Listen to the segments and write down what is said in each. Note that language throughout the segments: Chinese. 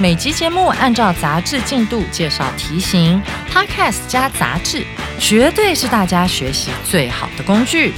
每集节目按照杂志进度介绍题型，Podcast 加杂志，绝对是大家学习最好的工具。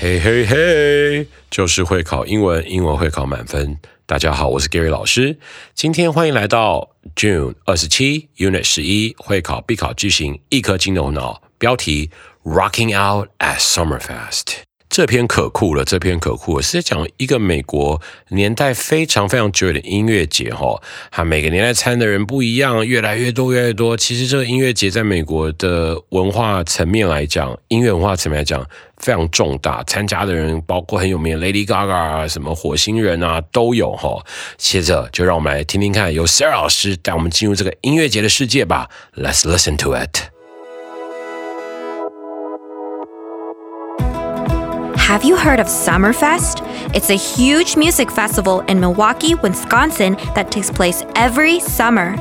嘿嘿嘿，就是会考英文，英文会考满分。大家好，我是 Gary 老师，今天欢迎来到 June 二十七 Unit 十一会考必考句型，一颗金牛脑。标题 Rocking Out at Summerfest。这篇可酷了，这篇可酷了，是在讲一个美国年代非常非常久远的音乐节哈。它每个年代参的人不一样，越来越多，越来越多。其实这个音乐节在美国的文化层面来讲，音乐文化层面来讲非常重大。参加的人包括很有名的 Lady Gaga 啊，什么火星人啊都有哈。接着就让我们来听听看，由 Sarah 老师带我们进入这个音乐节的世界吧。Let's listen to it. Have you heard of Summerfest? It's a huge music festival in Milwaukee, Wisconsin that takes place every summer.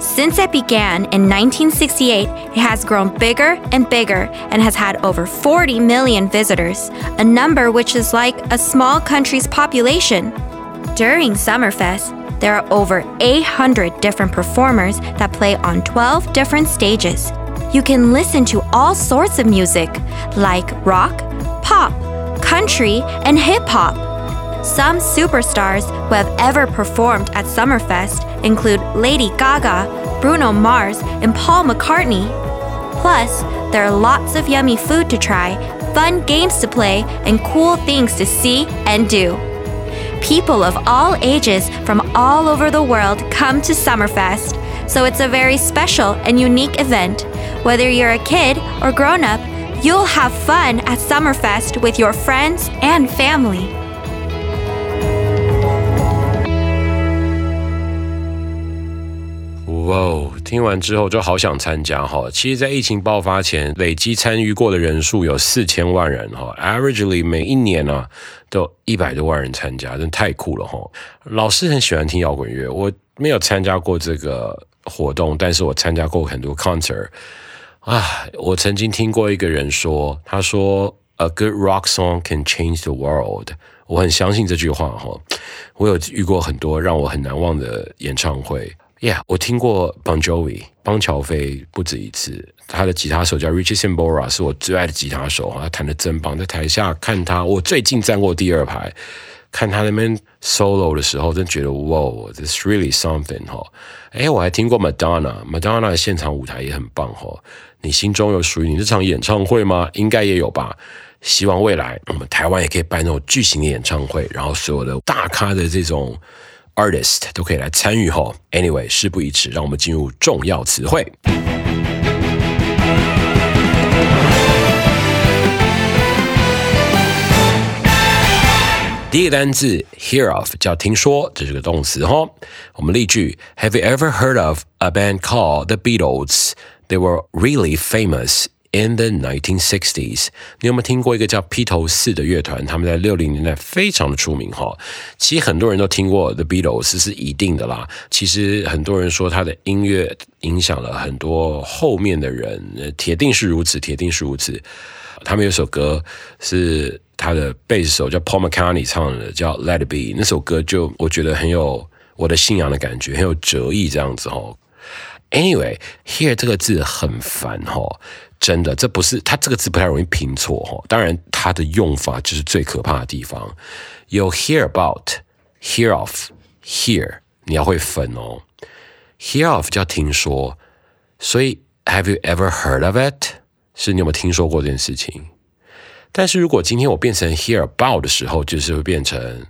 Since it began in 1968, it has grown bigger and bigger and has had over 40 million visitors, a number which is like a small country's population. During Summerfest, there are over 800 different performers that play on 12 different stages. You can listen to all sorts of music, like rock, pop, country, and hip hop. Some superstars who have ever performed at Summerfest include Lady Gaga, Bruno Mars, and Paul McCartney. Plus, there are lots of yummy food to try, fun games to play, and cool things to see and do. People of all ages from all over the world come to Summerfest, so it's a very special and unique event. Whether you're a kid or grown up, You'll have fun at Summerfest with your friends and family. 哇哦！听完之后就好想参加哈。其实，在疫情爆发前，累积参与过的人数有四千万人哈。Averagely 每一年啊，都一百多万人参加，真太酷了哈。老师很喜欢听摇滚乐，我没有参加过这个活动，但是我参加过很多 concert。啊，我曾经听过一个人说，他说，A good rock song can change the world。我很相信这句话哈。我有遇过很多让我很难忘的演唱会。Yeah，我听过 Bon Jovi，邦乔飞不止一次。他的吉他手叫 Richie Sambora，是我最爱的吉他手他弹的真棒。在台下看他，我最近站过第二排，看他那边 solo 的时候，真觉得哇，this really something 哈。哎，我还听过 Madonna，Madonna 的现场舞台也很棒哈。你心中有属于你这场演唱会吗？应该也有吧。希望未来我们台湾也可以办那种巨型的演唱会，然后所有的大咖的这种 artist 都可以来参与哈。Anyway，事不宜迟，让我们进入重要词汇。第一个单字 hear of 叫听说，这是个动词哈。我们例句：Have you ever heard of a band called the Beatles？They were really famous in the 1960s。你有没有听过一个叫披头士的乐团？他们在六零年代非常的出名哈。其实很多人都听过 The Beatles，是一定的啦。其实很多人说他的音乐影响了很多后面的人，铁定是如此，铁定是如此。他们有首歌是他的贝斯手叫 Paul McCartney 唱的，叫 Let It Be。那首歌就我觉得很有我的信仰的感觉，很有哲意这样子哦。Anyway，here 这个字很烦哈，真的，这不是它这个字不太容易拼错哈。当然，它的用法就是最可怕的地方。有 hear about，hear of，hear，你要会分哦。hear of 叫听说，所以 have you ever heard of it？是你有没有听说过这件事情？但是如果今天我变成 hear about 的时候，就是会变成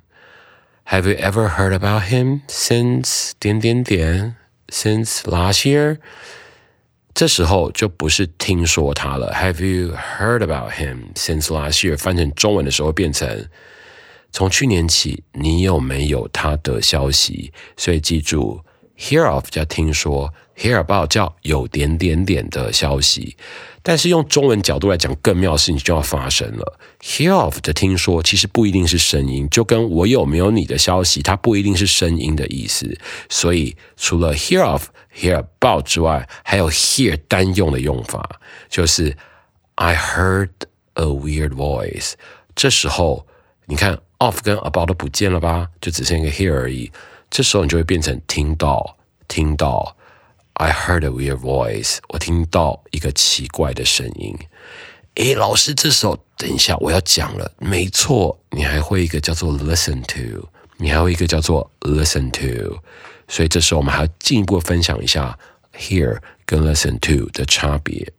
have you ever heard about him since 点点点？Since last year，这时候就不是听说他了。Have you heard about him since last year？翻成中文的时候变成从去年起，你有没有他的消息？所以记住，hear of 叫听说，hear about 叫有点点点的消息。但是用中文角度来讲，更妙的事情就要发生了。Hear of 的听说其实不一定是声音，就跟我有没有你的消息，它不一定是声音的意思。所以除了 hear of、hear about 之外，还有 hear 单用的用法，就是 I heard a weird voice。这时候你看 of 跟 about 都不见了吧，就只剩一个 hear 而已。这时候你就会变成听到，听到。I heard a weird voice。我听到一个奇怪的声音。诶，老师，这时候等一下我要讲了。没错，你还会一个叫做 listen to，你还会一个叫做 listen to。所以这时候我们还要进一步分享一下 hear 跟 listen to 的差别。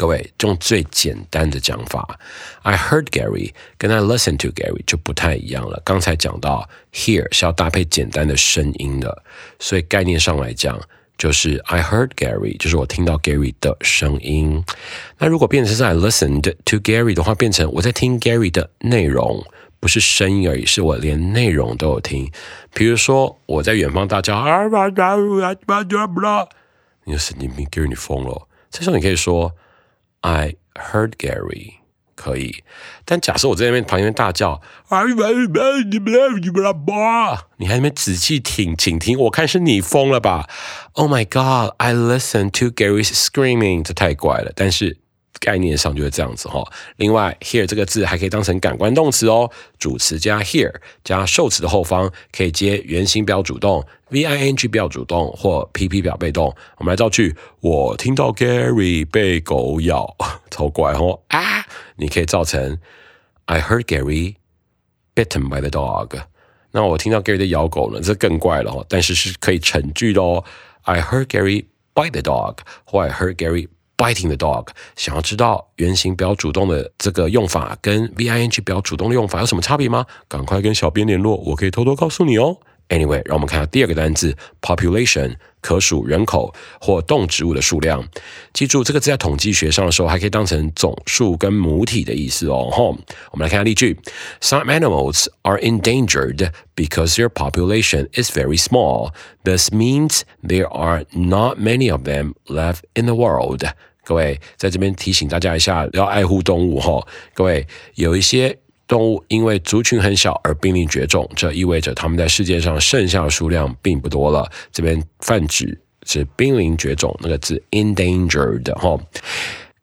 各位用最简单的讲法，I heard Gary 跟 I listen to Gary 就不太一样了。刚才讲到 hear 是要搭配简单的声音的，所以概念上来讲。就是 I heard Gary，就是我听到 Gary 的声音。那如果变成是 I listened to Gary 的话，变成我在听 Gary 的内容，不是声音而已，是我连内容都有听。比如说我在远方大叫啊，你神经病 Gary 你疯了。这时候你可以说 I heard Gary。可以，但假设我在那边旁边大叫，你还那边仔细听，请听，我看是你疯了吧？Oh my god! I listened to Gary's screaming，这太怪了，但是。概念上就是这样子哈。另外，here 这个字还可以当成感官动词哦。主词加 here 加受词的后方可以接原形表主动、V-I-N-G 表主动或 P-P 表被动。我们来造句：我听到 Gary 被狗咬，超怪哦啊！你可以造成 I heard Gary bitten by the dog。那我听到 Gary 在咬狗呢，这更怪了哦。但是是可以成句的哦。I heard Gary bite the dog，或 I heard Gary。Biting the dog，想要知道原形表主动的这个用法跟 VING 表主动的用法有什么差别吗？赶快跟小编联络，我可以偷偷告诉你哦。Anyway，让我们看下第二个单字 population，可数人口或动植物的数量。记住这个字在统计学上的时候，还可以当成总数跟母体的意思哦。吼，我们来看下例句：Some animals are endangered because their population is very small. This means there are not many of them left in the world. 各位在这边提醒大家一下，要爱护动物哈。各位有一些动物因为族群很小而濒临绝种，这意味着它们在世界上剩下的数量并不多了。这边泛指是濒临绝种那个字 endangered 哈，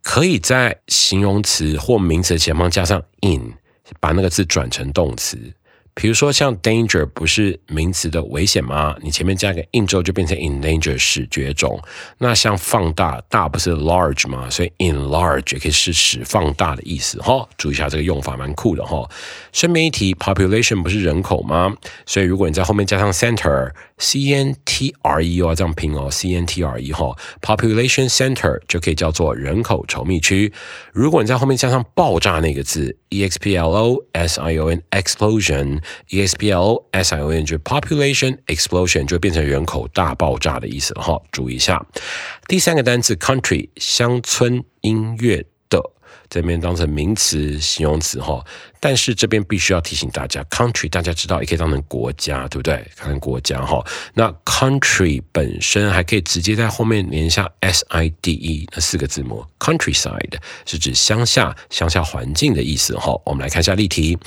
可以在形容词或名词前方加上 in，把那个字转成动词。比如说像 danger 不是名词的危险吗？你前面加个 in 之后就变成 in danger 使绝种。那像放大大不是 large 吗？所以 enlarge 也可以是使放大的意思哈。注意一下这个用法蛮酷的哈。顺便一提，population 不是人口吗？所以如果你在后面加上 center c n t r e 哦，这样拼哦 c n t r e 哈，population center 就可以叫做人口稠密区。如果你在后面加上爆炸那个字 e x p l o s i o n explosion。Explosion 就是 population explosion 就变成人口大爆炸的意思哈，注意一下。第三个单词 country 乡村音乐。这边当成名词、形容词哈，但是这边必须要提醒大家，country 大家知道也可以当成国家，对不对？看国家哈，那 country 本身还可以直接在后面连下 s i d e 那四个字母，countryside 是指乡下、乡下环境的意思哈。我们来看一下例题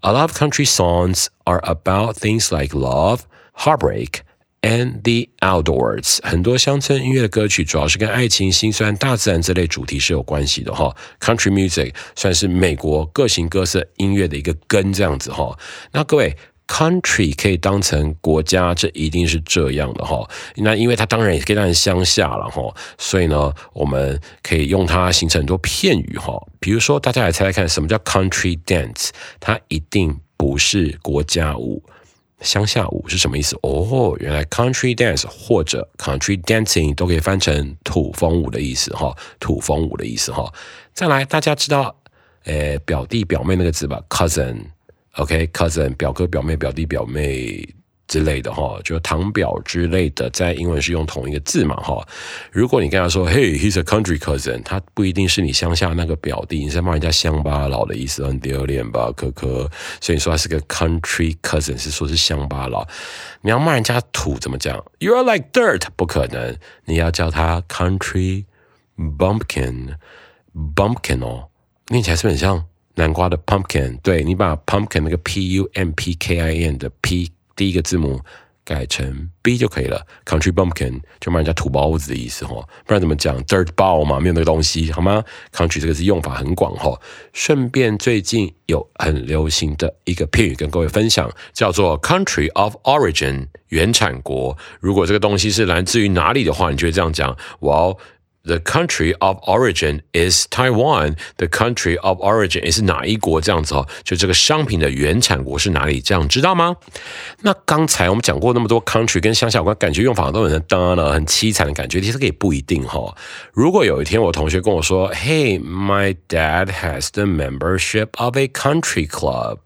，A lot of country songs are about things like love, heartbreak. And the outdoors，很多乡村音乐的歌曲主要是跟爱情、心酸、大自然这类主题是有关系的哈。Country music 算是美国各型各色音乐的一个根，这样子哈。那各位，country 可以当成国家，这一定是这样的哈。那因为它当然也可以当成乡下了哈，所以呢，我们可以用它形成很多片语哈。比如说，大家来猜猜看，什么叫 country dance？它一定不是国家舞。乡下舞是什么意思？哦，原来 country dance 或者 country dancing 都可以翻成土风舞的意思哈，土风舞的意思哈。再来，大家知道，诶，表弟表妹那个字吧？cousin，OK，cousin，表哥表妹表弟表妹，之类的哈，就堂表之类的，在英文是用同一个字嘛哈。如果你跟他说，Hey，he's a country cousin，他不一定是你乡下那个表弟，你在骂人家乡巴佬的意思，很丢脸吧，可可。所以你说他是个 country cousin，是说是乡巴佬。你要骂人家土怎么讲？You are like dirt，不可能。你要叫他 country bumpkin，bumpkin 哦，念起来是不是很像南瓜的 pumpkin？对你把 pumpkin 那个 p u m p k i n 的 p。第一个字母改成 B 就可以了，Country Bumpkin 就骂人家土包子的意思哈，不然怎么讲 Dirt Ball 嘛，没有那个东西好吗？Country 这个字用法很广哈。顺便最近有很流行的一个片语跟各位分享，叫做 Country of Origin 原产国。如果这个东西是来自于哪里的话，你就会这样讲，哇。The country of origin is Taiwan. The country of origin is 哪一国？这样子哦，就这个商品的原产国是哪里？这样知道吗？那刚才我们讲过那么多 country 跟乡下有关，感觉用法都很当了，很凄惨的感觉。其实也不一定哈。如果有一天我同学跟我说，Hey, my dad has the membership of a country club.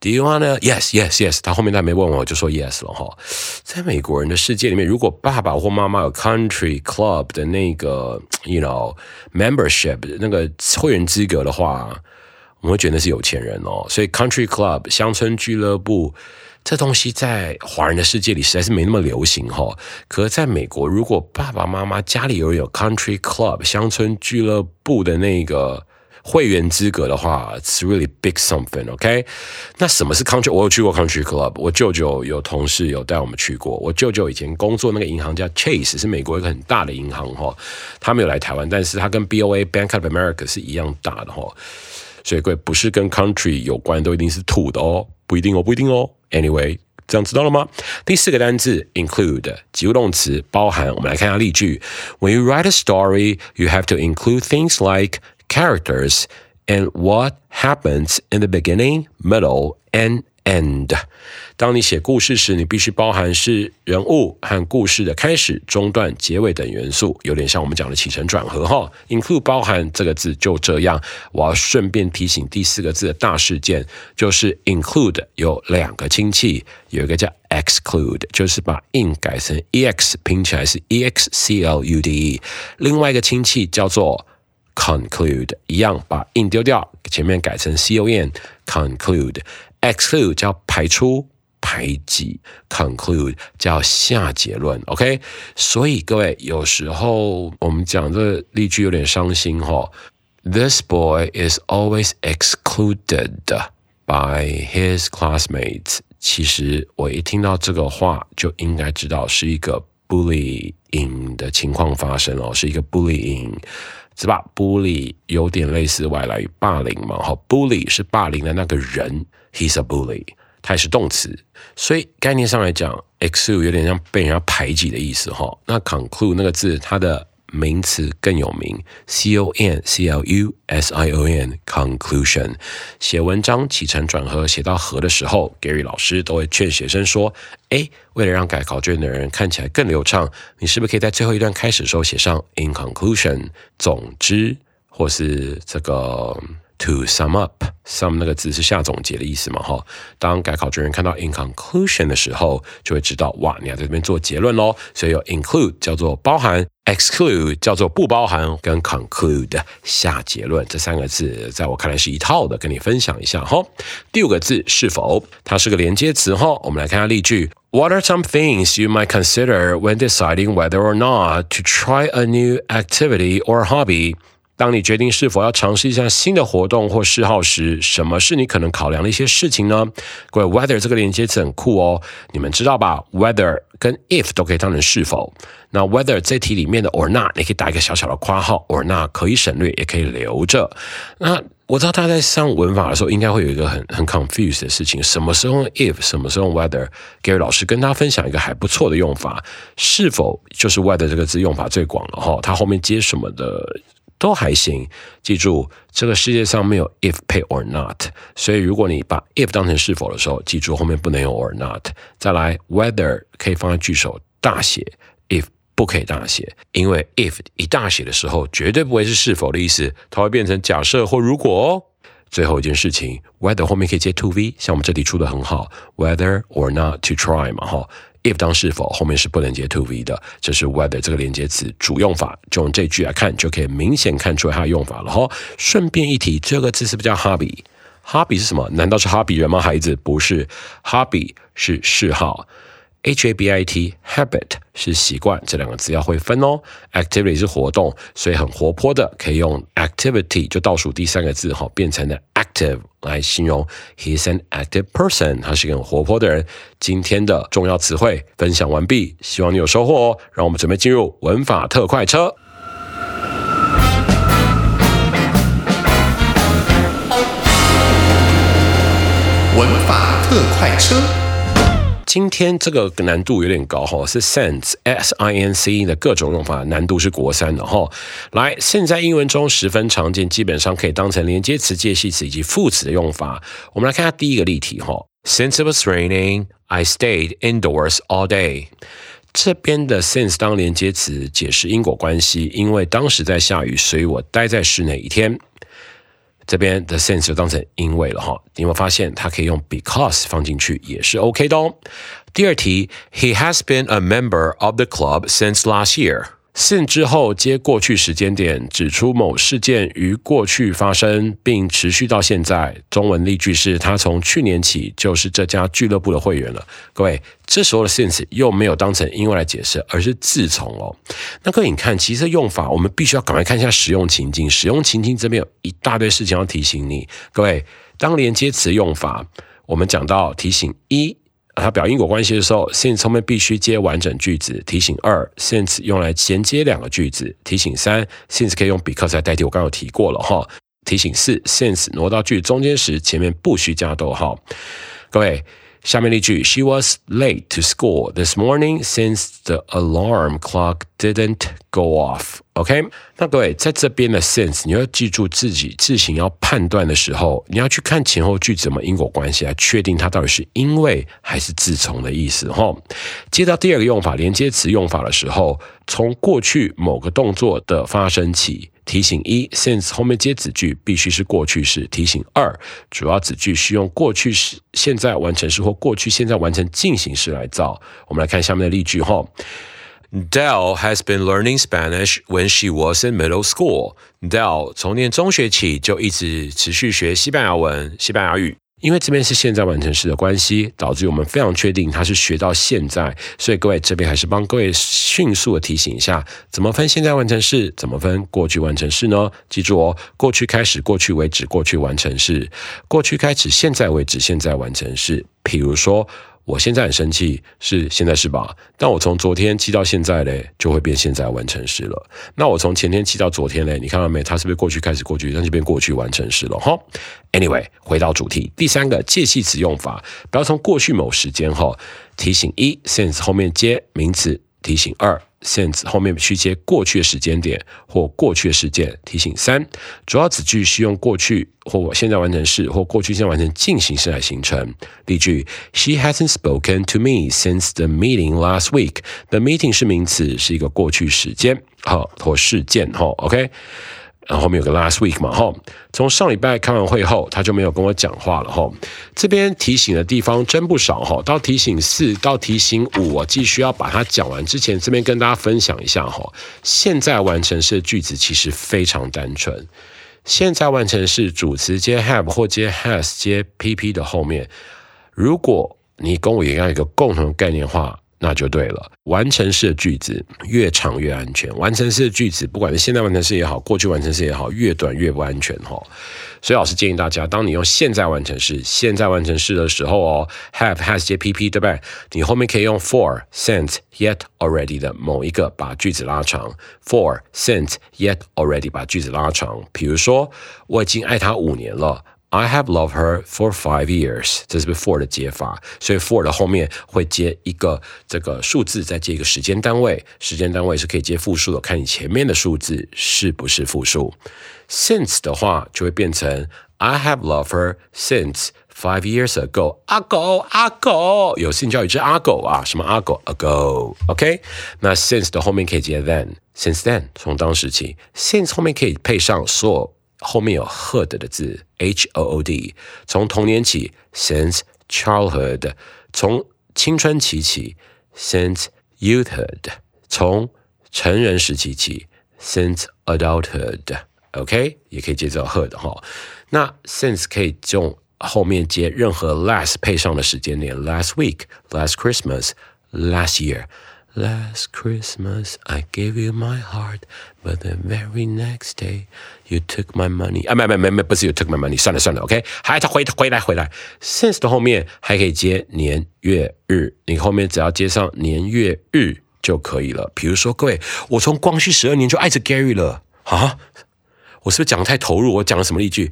Do you wanna? Yes, yes, yes. 他后面他没问我，就说 yes 了哈。在美国人的世界里面，如果爸爸或妈妈有 country club 的那个，you know membership 那个会员资格的话，我们会觉得是有钱人哦。所以 country club 乡村俱乐部这东西在华人的世界里实在是没那么流行哈。可是在美国，如果爸爸妈妈家里有有 country club 乡村俱乐部的那个。会员资格的话，it's really big something，OK？那什么是 country？我有去过 country club，我舅舅有同事有带我们去过。我舅舅以前工作那个银行叫 Chase，是美国一个很大的银行哈。他没有来台湾，但是他跟 BOA Bank of America 是一样大的哈。所以各位不是跟 country 有关都一定是土的哦，不一定哦，不一定哦。Anyway，这样知道了吗？第四个单字 include 及物动词包含。我们来看一下例句：When you write a story, you have to include things like characters and what happens in the beginning, middle, and end。当你写故事时，你必须包含是人物和故事的开始、中段、结尾等元素，有点像我们讲的起承转合哈。include 包含这个字就这样。我要顺便提醒第四个字的大事件，就是 include 有两个亲戚，有一个叫 exclude，就是把 in 改成 ex 拼起来是 e x c l u d e，另外一个亲戚叫做 conclude 一样，把 in 丢掉，前面改成 con。conclude，exclude 叫排除、排挤，conclude 叫下结论。OK，所以各位有时候我们讲这例句有点伤心哈。This boy is always excluded by his classmates。其实我一听到这个话，就应该知道是一个 bullying 的情况发生哦，是一个 bullying。是吧？bully 有点类似外来语霸凌嘛？哈，bully 是霸凌的那个人，he's a bully，它也是动词，所以概念上来讲，exclude 有点像被人家排挤的意思哈。那 conclude 那个字，它的名词更有名，c o n c l u s i o n conclusion。写文章起承转合写到合的时候，Gary 老师都会劝学生说：“哎，为了让改考卷的人看起来更流畅，你是不是可以在最后一段开始的时候写上 in conclusion，总之，或是这个。” To sum up，sum 那个字是下总结的意思嘛？哈，当改考卷人看到 in conclusion 的时候，就会知道哇，你要在这边做结论喽。所以有 include 叫做包含，exclude 叫做不包含，跟 conclude 下结论这三个字，在我看来是一套的，跟你分享一下哈。第五个字是否，它是个连接词哈。我们来看下例句：What are some things you might consider when deciding whether or not to try a new activity or hobby？ 当你决定是否要尝试一下新的活动或嗜好时，什么是你可能考量的一些事情呢？各位，whether 这个连接词很酷哦，你们知道吧？whether 跟 if 都可以当成是否。那 whether 这题里面的 or not，你可以打一个小小的括号，or not 可以省略，也可以留着。那我知道大家在上文法的时候，应该会有一个很很 confused 的事情：什么时候用 if，什么时候用 whether？Gary 老师跟大家分享一个还不错的用法，是否就是 whether 这个字用法最广了哈？它后面接什么的？都还行，记住这个世界上没有 if pay or not，所以如果你把 if 当成是否的时候，记住后面不能用 or not。再来 whether 可以放在句首大写，if 不可以大写，因为 if 一大写的时候绝对不会是是否的意思，它会变成假设或如果。最后一件事情，whether 后面可以接 to v，像我们这里出的很好，whether or not to try 嘛，哈。If 当是否后面是不能接 to v 的，这是 whether 这个连接词主用法，就用这句来看，就可以明显看出它的用法了哈。顺便一提，这个字是不是叫 hobby？hobby 是什么？难道是 hobby 人吗？孩子，不是，hobby 是嗜好。H A B I T habit 是习惯，这两个字要会分哦。Activity 是活动，所以很活泼的，可以用 activity 就倒数第三个字哈，变成了 active 来形容。He's an active person，他是一个很活泼的人。今天的重要词汇分享完毕，希望你有收获哦。让我们准备进入文法特快车。文法特快车。今天这个难度有点高哈，是 since s i n c 的各种用法，难度是国三的哈。来，现在英文中十分常见，基本上可以当成连接词、介系词以及副词的用法。我们来看下第一个例题哈。Since it was raining, I stayed indoors all day。这边的 since 当连接词解释因果关系，因为当时在下雨，所以我待在室内一天。这边的 since 就当成因为了哈，你有没有发现它可以用 because 放进去也是 OK 的哦。第二题，He has been a member of the club since last year。 Sin 之后接过去时间点，指出某事件于过去发生并持续到现在。中文例句是：他从去年起就是这家俱乐部的会员了。各位，这时候的 since 又没有当成因为来解释，而是自从哦。那各位，你看，其实用法我们必须要赶快看一下使用情境。使用情境这边有一大堆事情要提醒你。各位，当连接词用法，我们讲到提醒一。它表因果关系的时候，since 后面必须接完整句子。提醒二，since 用来衔接两个句子。提醒三，since 可以用 because 来代替，我刚刚有提过了哈。提醒四，since 挪到句子中间时，前面不需加逗号。各位。下面一句，She was late to school this morning since the alarm clock didn't go off. OK，那各位在这边的 since，你要记住自己自行要判断的时候，你要去看前后句子怎么因果关系来确定它到底是因为还是自从的意思哈。接到第二个用法，连接词用法的时候，从过去某个动作的发生起。提醒一，since 后面接子句必须是过去式。提醒二，主要子句是用过去式、现在完成式或过去现在完成进行式来造。我们来看下面的例句哈。Dell has been learning Spanish when she was in middle school. Dell 从念中学起就一直持续学西班牙文、西班牙语。因为这边是现在完成式的关系，导致我们非常确定它是学到现在，所以各位这边还是帮各位迅速的提醒一下，怎么分现在完成式，怎么分过去完成式呢？记住哦，过去开始，过去为止，过去完成式；过去开始，现在为止，现在完成式。比如说。我现在很生气，是现在是吧？但我从昨天气到现在嘞，就会变现在完成时了。那我从前天气到昨天嘞，你看到没？它是不是过去开始过去，那就变过去完成时了哈？Anyway，回到主题，第三个介系词用法，不要从过去某时间哈。提醒一，since 后面接名词。提醒二，since 后面去接过去的时间点或过去的事件。提醒三，主要子句是用过去或现在完成式或过去现在完成进行式来形成。例句：She hasn't spoken to me since the meeting last week. The meeting 是名词，是一个过去时间，好或事件，哈，OK。然后后面有个 last week 嘛，哈，从上礼拜开完会后，他就没有跟我讲话了，哈。这边提醒的地方真不少，哈。到提醒四到提醒五，我继续要把它讲完之前，这边跟大家分享一下，哈。现在完成式的句子其实非常单纯，现在完成式主词接 have 或接 has 接 pp 的后面，如果你跟我一样一个共同概念化。那就对了。完成式的句子越长越安全。完成式的句子，不管是现在完成式也好，过去完成式也好，越短越不安全哈。所以老师建议大家，当你用现在完成式、现在完成式的时候哦，have has 接 pp 对不对？你后面可以用 for since yet already 的某一个把句子拉长。for since yet already 把句子拉长。比如说，我已经爱他五年了。I have loved her for five years，这是 before 的接法，所以 for 的后面会接一个这个数字，再接一个时间单位。时间单位是可以接复数的，看你前面的数字是不是复数。Since 的话就会变成 I have loved her since five years ago。阿狗，阿狗，有性教育之阿狗啊，什么阿狗？Ago，OK？那 since 的后面可以接 then，since then 从当时起，since 后面可以配上所有。 后面有 hood 的字，h o o d，从童年起，since childhood，从青春期起，since youthhood，从成人时期起，since adulthood，OK，、也可以接着 hood 哈。那 since 可以用后面接任何 last 配上的时间点，last week、last Christmas、last year。Last Christmas I gave you my heart, but the very next day you took my money. 啊，没没没没，不是 you took my money，算了算了，OK。还他回回来回来，since 的后面还可以接年月日，你后面只要接上年月日就可以了。比如说，各位，我从光绪十二年就爱着 Gary 了啊，我是不是讲得太投入？我讲了什么例句？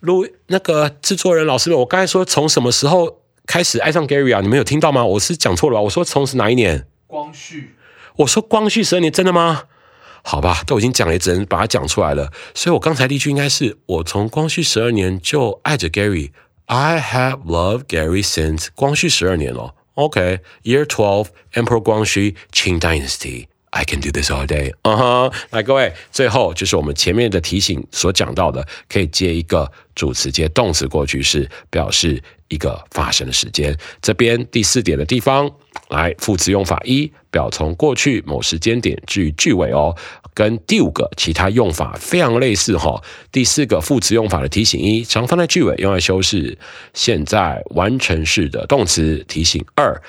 录那个制作人老师们，我刚才说从什么时候开始爱上 Gary 啊？你们有听到吗？我是讲错了吧？我说从是哪一年？光绪我说光绪十二年，真的吗？好吧，都已经讲了，也只能把它讲出来了。所以我刚才例句应该是我从光绪十二年就爱着 Gary。I have loved Gary since 光绪十二年了。OK，Year、twelve Emperor 光绪 Qing Dynasty。I can do this all day。嗯哼，来各位，最后就是我们前面的提醒所讲到的，可以接一个主词接动词过去式，表示一个发生的时间。这边第四点的地方，来副词用法一，表从过去某时间点至于句尾哦，跟第五个其他用法非常类似哈、第四个副词用法的提醒一，常放在句尾，用来修饰现在完成式的动词。提醒二。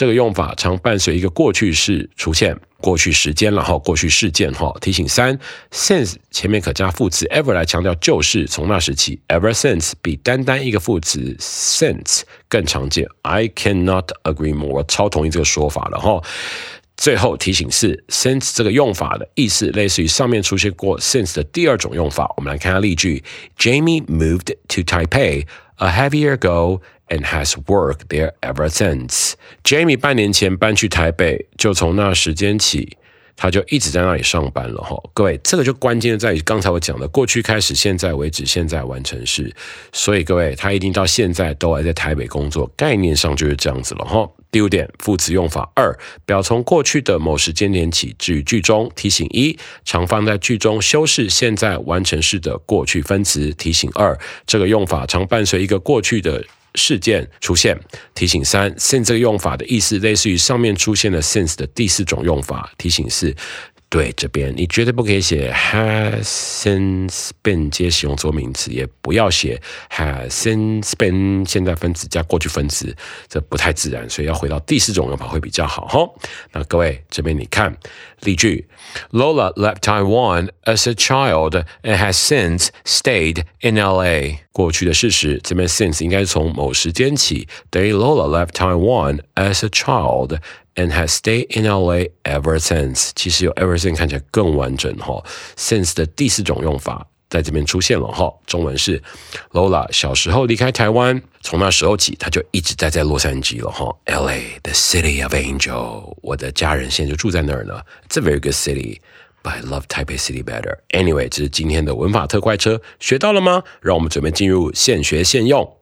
这个用法常伴随一个过去式出现，过去时间，然后过去事件哈。提醒三，since 前面可加副词 ever 来强调旧事，从那时起，ever since 比单单一个副词 since 更常见。I cannot agree more，我超同意这个说法了哈。最后提醒是，since 这个用法的意思类似于上面出现过 since 的第二种用法。我们来看下例句：Jamie moved to Taipei a heavier ago and has worked there ever since. Jamie 半年前搬去台北，就从那时间起，他就一直在那里上班了哈。各位，这个就关键在于刚才我讲的过去开始，现在为止，现在完成式。所以各位，他一定到现在都还在台北工作，概念上就是这样子了哈。第五点，副词用法二，表从过去的某时间点起至于句中。提醒一，常放在句中修饰现在完成式的过去分词。提醒二，这个用法常伴随一个过去的。事件出现。提醒三，since 这个用法的意思类似于上面出现的 since 的第四种用法。提醒四，对这边你绝对不可以写 has since been 接形容词名词，也不要写 has since been 现在分词加过去分词，这不太自然，所以要回到第四种用法会比较好哈。那各位这边你看例句，Lola left Taiwan as a child and has since stayed in L.A. 过去的事实，这边 since 应该是从某时间起，等于 Lola left Taiwan as a child and has stayed in LA ever since。其实有 ever since 看起来更完整哈。since 的第四种用法在这边出现了哈。中文是 Lola 小时候离开台湾，从那时候起，她就一直待在洛杉矶了哈。LA the city of angel，我的家人现在就住在那儿呢。It's a very good city。But I love Taipei City better. Anyway，这是今天的文法特快车，学到了吗？让我们准备进入现学现用。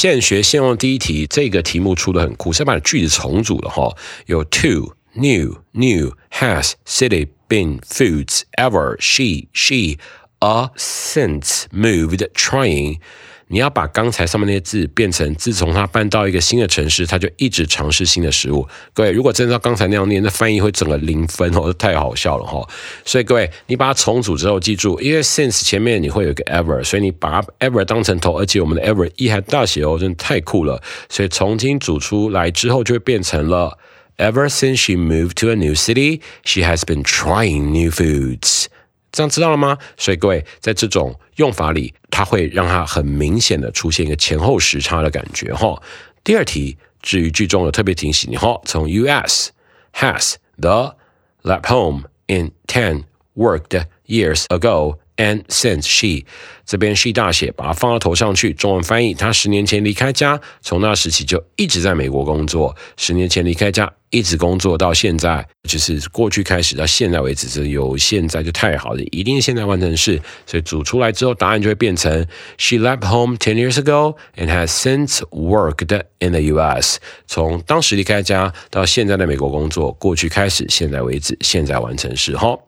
现学现用第一题，这个题目出的很酷，先把句子重组了哈。有 to new new has city been foods ever she she a since moved trying。你要把刚才上面那些字变成自从他搬到一个新的城市，他就一直尝试新的食物。各位，如果真的照刚才那样念，那翻译会整个零分哦，太好笑了哈。所以各位，你把它重组之后，记住，因为 since 前面你会有一个 ever，所以你把 ever 当成头，而且我们的 ever 一还大写哦，真的太酷了。所以重新组出来之后，就会变成了 ever since she moved to a new city, she has been trying new foods。这样知道了吗？所以各位在这种用法里，它会让它很明显的出现一个前后时差的感觉哈。第二题，至于句中的特别提醒你哈，从 U.S. has the lab home in ten worked years ago and since she 这边 she 大写，把它放到头上去。中文翻译：他十年前离开家，从那时起就一直在美国工作。十年前离开家，一直工作到现在，就是过去开始到现在为止，这有现在就太好了，一定是现在完成式。所以组出来之后，答案就会变成：She left home ten years ago and has since worked in the U.S. 从当时离开家到现在在美国工作，过去开始，现在为止，现在完成式。哈，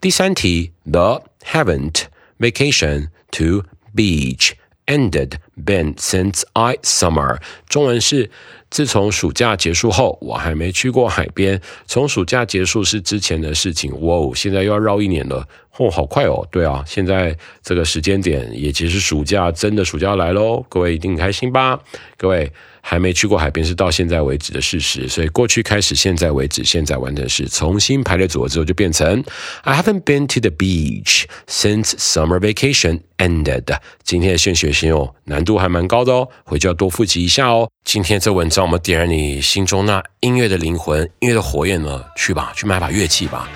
第三题：The haven't vacation to beach ended been since I summer。中文是自从暑假结束后，我还没去过海边。从暑假结束是之前的事情。哇哦，现在又要绕一年了。哦，好快哦。对啊，现在这个时间点，也其实暑假真的暑假来喽。各位一定开心吧？各位。还没去过海边是到现在为止的事实，所以过去开始，现在为止，现在完成式重新排列组合之后就变成 I haven't been to the beach since summer vacation ended。今天的现学习哦，难度还蛮高的哦，回去要多复习一下哦。今天这文章我们点燃你心中那音乐的灵魂、音乐的火焰呢，去吧，去买把乐器吧。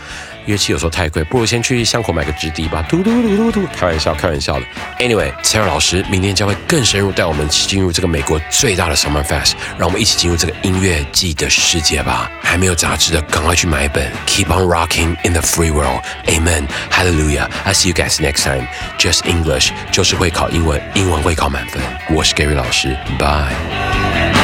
乐器有时候太贵，不如先去巷口买个直笛吧。嘟嘟嘟嘟嘟，开玩笑，开玩笑的。Anyway，Sarah 老师明天将会更深入带我们进入这个美国最大的 Summer Fest，让我们一起进入这个音乐季的世界吧。还没有杂志的，赶快去买一本。Keep on rocking in the free world. Amen. Hallelujah. I see you guys next time. Just English 就是会考英文，英文会考满分。我是 Gary 老师，Bye。